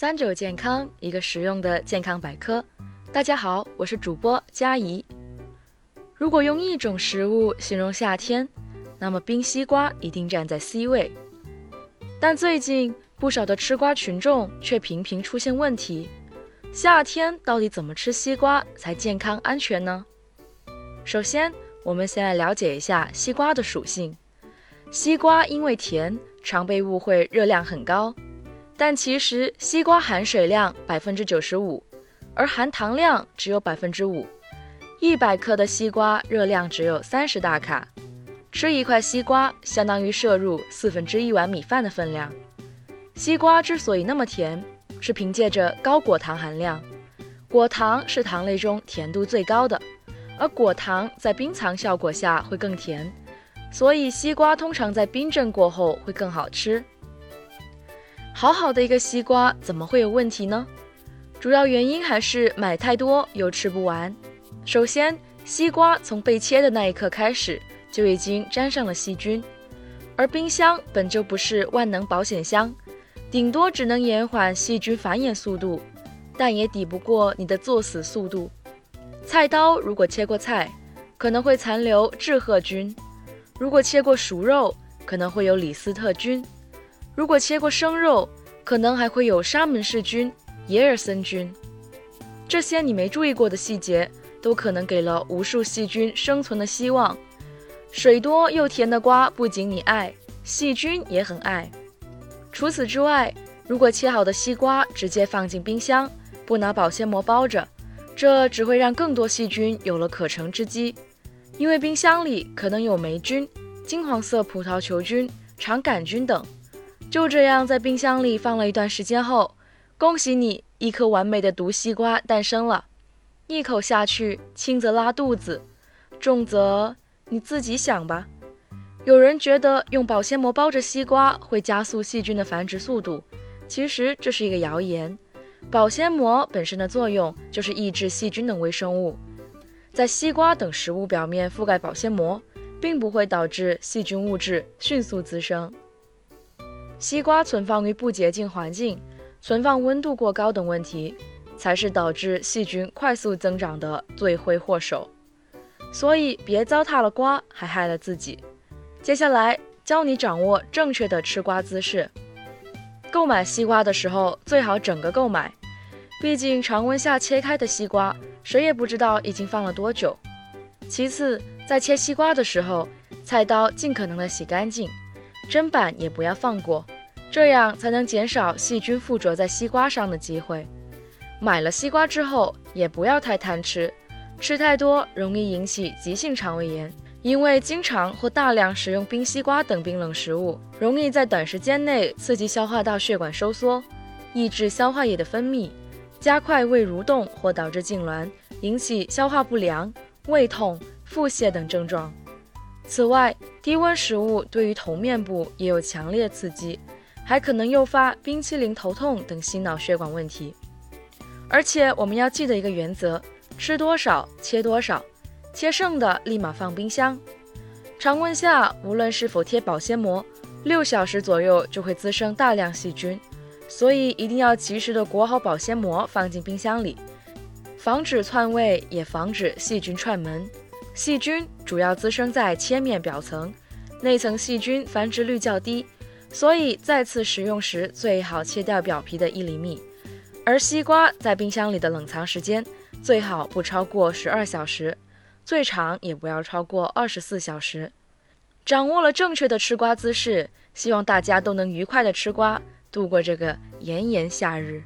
三九健康，一个实用的健康百科。大家好，我是主播佳怡。如果用一种食物形容夏天，那么冰西瓜一定站在 C 位。但最近不少的吃瓜群众却频频出现问题：夏天到底怎么吃西瓜才健康安全呢？首先，我们先来了解一下西瓜的属性。西瓜因为甜，常被误会热量很高，但其实西瓜含水量百分之九十五，而含糖量只有百分之五。一百克的西瓜热量只有三十大卡，吃一块西瓜相当于摄入四分之一碗米饭的分量。西瓜之所以那么甜，是凭借着高果糖含量。果糖是糖类中甜度最高的，而果糖在冰藏效果下会更甜，所以西瓜通常在冰镇过后会更好吃。好好的一个西瓜怎么会有问题呢？主要原因还是买太多又吃不完。首先，西瓜从被切的那一刻开始就已经沾上了细菌，而冰箱本就不是万能保险箱，顶多只能延缓细菌繁衍速度，但也抵不过你的作死速度。菜刀如果切过菜，可能会残留致贺菌；如果切过熟肉，可能会有李斯特菌；如果切过生肉，可能还会有沙门氏菌、耶尔森菌。这些你没注意过的细节。都可能给了无数细菌生存的希望。水多又甜的瓜，不仅你爱，细菌也很爱。除此之外，如果切好的西瓜直接放进冰箱，不拿保鲜膜包着，这只会让更多细菌有了可乘之机。因为冰箱里可能有霉菌、金黄色葡萄球菌、肠杆菌等。就这样在冰箱里放了一段时间后，恭喜你，一颗完美的毒西瓜诞生了。一口下去，轻则拉肚子，重则你自己想吧。有人觉得用保鲜膜包着西瓜会加速细菌的繁殖速度，其实这是一个谣言。保鲜膜本身的作用就是抑制细菌等微生物，在西瓜等食物表面覆盖保鲜膜，并不会导致细菌物质迅速滋生。西瓜存放于不洁净环境，存放温度过高等问题。才是导致细菌快速增长的罪魁祸首，所以别糟蹋了瓜，还害了自己。接下来教你掌握正确的吃瓜姿势。购买西瓜的时候最好整个购买，毕竟常温下切开的西瓜，谁也不知道已经放了多久。其次，在切西瓜的时候，菜刀尽可能的洗干净，砧板也不要放过，这样才能减少细菌附着在西瓜上的机会。买了西瓜之后，也不要太贪吃，吃太多容易引起急性肠胃炎。因为经常或大量食用冰西瓜等冰冷食物，容易在短时间内刺激消化道血管收缩，抑制消化液的分泌，加快胃蠕动或导致痉挛，引起消化不良、胃痛、腹泻等症状。此外，低温食物对于头面部也有强烈刺激，还可能诱发冰淇淋头痛等心脑血管问题。而且我们要记得一个原则：吃多少切多少，切剩的立马放冰箱。常温下，无论是否贴保鲜膜，六小时左右就会滋生大量细菌，所以一定要及时的裹好保鲜膜放进冰箱里，防止窜味，也防止细菌串门。细菌主要滋生在切面表层，内层细菌繁殖率较低，所以再次食用时最好切掉表皮的一厘米。而西瓜在冰箱里的冷藏时间最好不超过十二小时，最长也不要超过二十四小时。掌握了正确的吃瓜姿势，希望大家都能愉快的吃瓜，度过这个炎炎夏日。